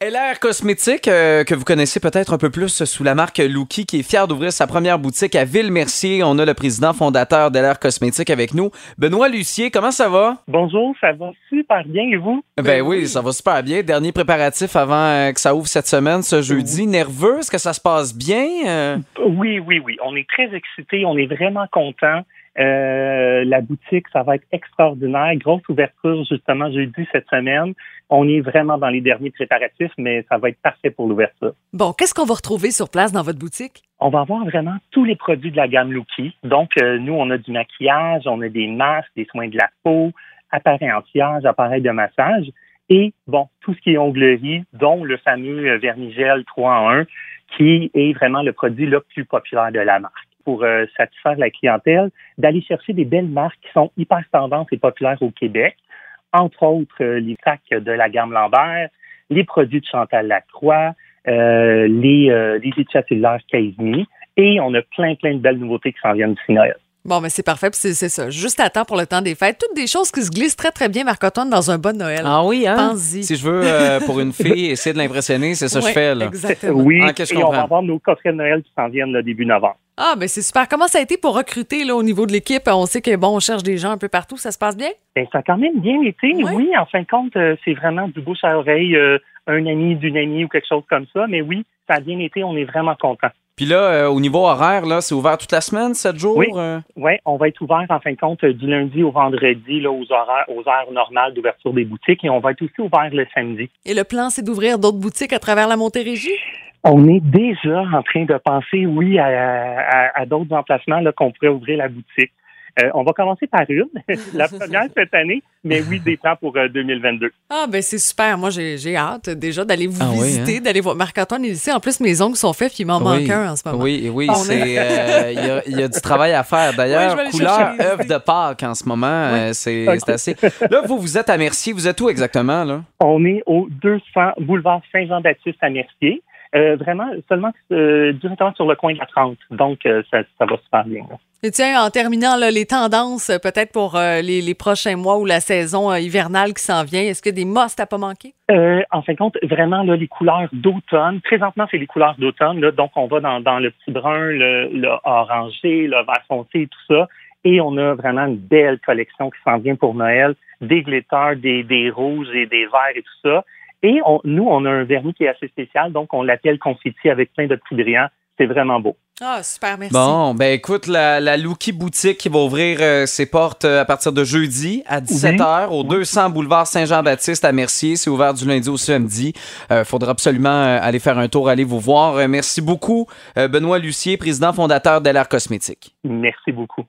LR Cosmétique, euh, que vous connaissez peut-être un peu plus sous la marque Luki, qui est fier d'ouvrir sa première boutique à Ville-Mercier. On a le président fondateur d'LR Cosmétique avec nous. Benoît Lucier, comment ça va? Bonjour, ça va super bien et vous? Ben oui, ça va super bien. Dernier préparatif avant euh, que ça ouvre cette semaine, ce jeudi. Nerveux? Est-ce que ça se passe bien? Euh, Oui, oui, oui. On est très excités, on est vraiment contents. Euh, la boutique, ça va être extraordinaire. Grosse ouverture justement jeudi cette semaine. On est vraiment dans les derniers préparatifs, mais ça va être parfait pour l'ouverture. Bon, qu'est-ce qu'on va retrouver sur place dans votre boutique? On va avoir vraiment tous les produits de la gamme Lucky. Donc, euh, nous, on a du maquillage, on a des masques, des soins de la peau, appareils anti-âge, appareils de massage et, bon, tout ce qui est onglerie, dont le fameux euh, Vernigel 3 en 1, qui est vraiment le produit le plus populaire de la marque pour euh, satisfaire la clientèle, d'aller chercher des belles marques qui sont hyper tendances et populaires au Québec, entre autres euh, les sacs de la gamme Lambert, les produits de Chantal Lacroix, euh, les, les études cellulaires Casini, et on a plein, plein de belles nouveautés qui s'en viennent d'ici Noël. Bon, mais c'est parfait, puis c'est c'est ça. Juste à temps pour le temps des fêtes. Toutes des choses qui se glissent très, très bien, Marc-Antoine, dans un bon Noël. Ah oui, hein? Pense-y. Si je veux, euh, pour une fille, essayer de l'impressionner, c'est ça que je fais, là. Exactement. Oui, Ah, et on va avoir nos coffrets de Noël qui s'en viennent le début novembre. Ah, ben c'est super. Comment ça a été pour recruter là, au niveau de l'équipe? On sait que, bon, on cherche des gens un peu partout. Ça se passe bien? Ben, ça a quand même bien été. Oui, en fin de compte, euh, c'est vraiment du bouche à oreille, euh, un ami d'une amie ou quelque chose comme ça. Mais oui, ça a bien été. On est vraiment contents. Puis là, euh, au niveau horaire, là, c'est ouvert toute la semaine, 7 jours? Oui. euh? Oui, on va être ouvert en fin de compte du lundi au vendredi là, aux horaires, aux heures normales d'ouverture des boutiques et on va être aussi ouvert le samedi. Et le plan, c'est d'ouvrir d'autres boutiques à travers la Montérégie? On est déjà en train de penser, oui, à, à- à d'autres emplacements là, qu'on pourrait ouvrir la boutique. Euh, on va commencer par une, la première cette année, mais oui, des plans pour euh, 2022. Ah, ben c'est super. Moi, j'ai j'ai hâte déjà d'aller vous Ah oui, visiter, d'aller voir. Marc-Antoine est ici. En plus, mes ongles sont faits, puis il m'en Oui. manque un en ce moment. Oui, oui, euh, il y, a- il y a du travail à faire. D'ailleurs, couleur œuvre de Pâques en ce moment, euh, c'est assez. Là, vous, vous êtes à Mercier. Vous êtes où exactement, là? On est au 200 boulevard Saint-Jean-Baptiste à Mercier. Euh, vraiment, seulement euh, directement sur le coin de la 30. Donc, euh, ça, ça va super bien. là. Et tiens, en terminant, là, les tendances, euh, peut-être pour euh, les, prochains mois ou la saison euh, hivernale qui s'en vient, est-ce que des musts à pas manquer? Euh, en fin de compte, vraiment, là, les couleurs d'automne. Présentement, c'est les couleurs d'automne. Donc, on va dans, le petit brun, le, le orangé, le vert foncé tout ça. Et on a vraiment une belle collection qui s'en vient pour Noël. Des glitters, des, des rouges et des verts et tout ça. Et on, nous, on a un vernis qui est assez spécial. Donc, on l'appelle confetti avec plein de petits brillants. C'est vraiment beau. Ah, super, merci. Bon, ben écoute, la, la Lucky Boutique qui va ouvrir euh, ses portes euh, à partir de jeudi à 17h au 200 boulevard Saint-Jean-Baptiste à Mercier. C'est ouvert du lundi au samedi. Euh, faudra absolument euh, aller faire un tour, aller vous voir. Euh, merci beaucoup, euh, Benoît Lucier, président fondateur d'LR Cosmétique. Merci beaucoup.